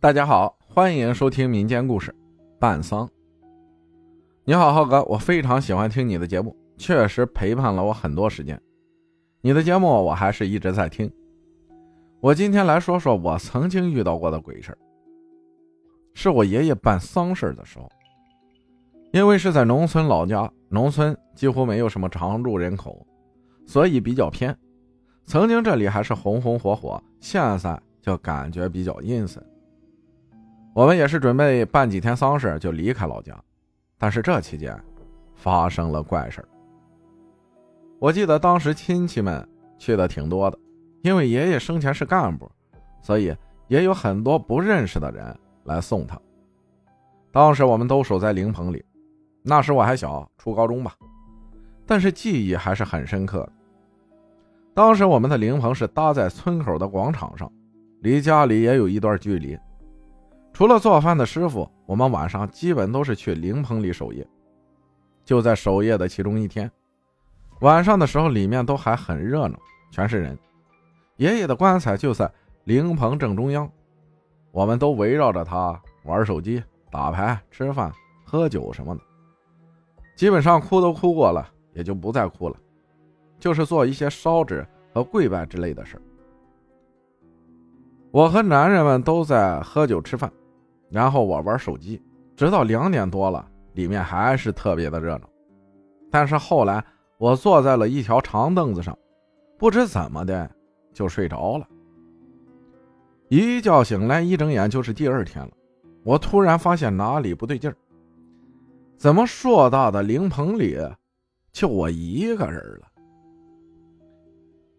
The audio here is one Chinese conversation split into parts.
大家好，欢迎收听民间故事《办丧》。你好，浩哥，我非常喜欢听你的节目，确实陪伴了我很多时间。你的节目我还是一直在听。我今天来说说我曾经遇到过的鬼事是我爷爷办丧事的时候。因为是在农村老家，农村几乎没有什么常住人口，所以比较偏。曾经这里还是红红火火，现在就感觉比较阴森。我们也是准备办几天丧事就离开老家，但是这期间发生了怪事我记得当时亲戚们去的挺多的，因为爷爷生前是干部，所以也有很多不认识的人来送他。当时我们都守在灵棚里，那时我还小，初高中吧，但是记忆还是很深刻的。当时我们的灵棚是搭在村口的广场上，离家里也有一段距离。除了做饭的师傅，我们晚上基本都是去灵棚里守夜。就在守夜的其中一天，晚上的时候里面都还很热闹，全是人。爷爷的棺材就在灵棚正中央，我们都围绕着他玩手机、打牌、吃饭、喝酒什么的。基本上哭都哭过了，也就不再哭了。就是做一些烧纸和跪拜之类的事我和男人们都在喝酒吃饭，然后我玩手机，直到两点多了，里面还是特别的热闹。但是后来我坐在了一条长凳子上，不知怎么的就睡着了。一觉醒来，一睁眼就是第二天了。我突然发现哪里不对劲儿，怎么硕大的灵棚里就我一个人了？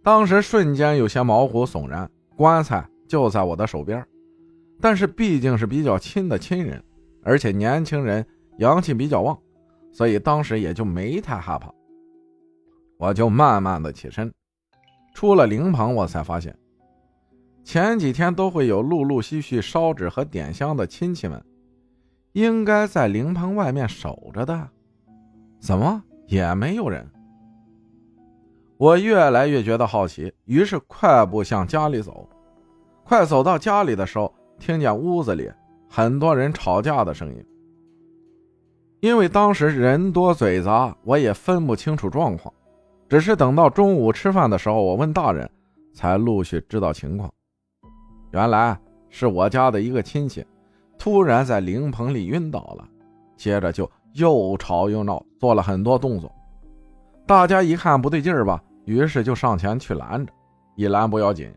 当时瞬间有些毛骨悚然，棺材就在我的手边，但是毕竟是比较亲的亲人，而且年轻人阳气比较旺，所以当时也就没太害怕。我就慢慢的起身，出了灵棚，我才发现，前几天都会有陆陆续续烧纸和点香的亲戚们，应该在灵棚外面守着的，怎么也没有人？我越来越觉得好奇，于是快步向家里走。快走到家里的时候，听见屋子里很多人吵架的声音。因为当时人多嘴杂，我也分不清楚状况。只是等到中午吃饭的时候，我问大人，才陆续知道情况。原来是我家的一个亲戚，突然在灵棚里晕倒了，接着就又吵又闹，做了很多动作。大家一看不对劲儿吧。于是就上前去拦着，一拦不要紧，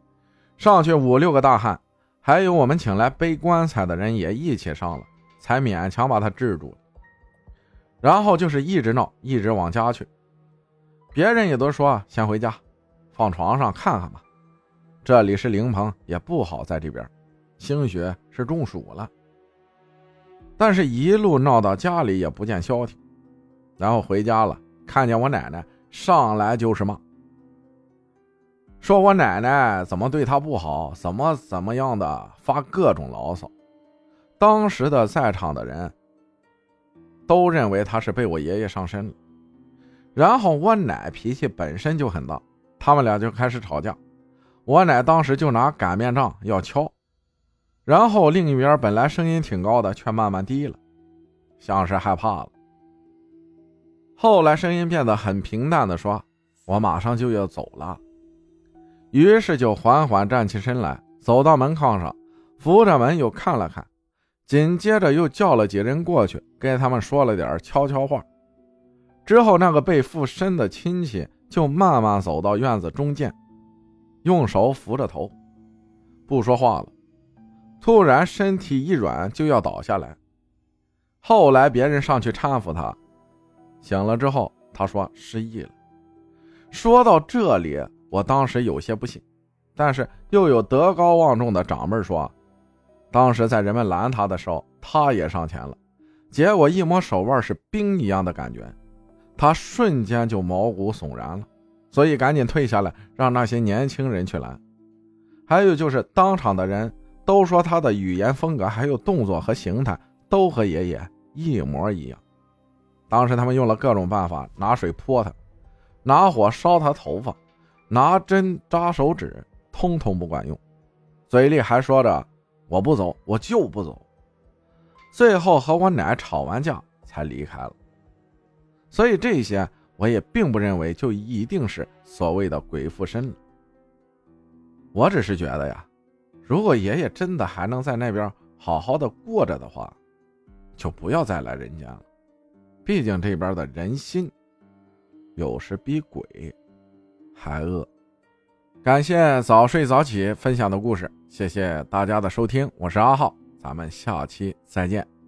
上去五六个大汉，还有我们请来背棺材的人也一起上了，才勉强把他制住了。然后就是一直闹，一直往家去。别人也都说先回家，放床上看看吧。这里是灵棚，也不好在这边，兴许是中暑了。但是，一路闹到家里也不见消停。然后回家了，看见我奶奶上来就是骂。说我奶奶怎么对他不好，怎么怎么样的，发各种牢骚。当时的在场的人都认为他是被我爷爷上身了。然后我奶脾气本身就很大，他们俩就开始吵架。我奶当时就拿擀面杖要敲，然后另一边本来声音挺高的，却慢慢低了，像是害怕了。后来声音变得很平淡的说：“我马上就要走了。”于是就缓缓站起身来，走到门框上，扶着门又看了看，紧接着又叫了几人过去，跟他们说了点悄悄话。之后，那个被附身的亲戚就慢慢走到院子中间，用手扶着头，不说话了。突然身体一软，就要倒下来。后来别人上去搀扶他，醒了之后，他说失忆了。说到这里。我当时有些不信，但是又有德高望重的长辈说，当时在人们拦他的时候，他也上前了，结果一摸手腕是冰一样的感觉，他瞬间就毛骨悚然了，所以赶紧退下来，让那些年轻人去拦。还有就是当场的人都说他的语言风格还有动作和形态都和爷爷一模一样。当时他们用了各种办法，拿水泼他，拿火烧他头发。拿针扎手指，通通不管用，嘴里还说着：“我不走，我就不走。最后和我奶吵完架才离开了。所以这些我也并不认为就一定是所谓的鬼附身了。我只是觉得呀，如果爷爷真的还能在那边好好的过着的话，就不要再来人间了。毕竟这边的人心，有时比鬼还饿。感谢早睡早起分享的故事，谢谢大家的收听，我是阿浩，咱们下期再见。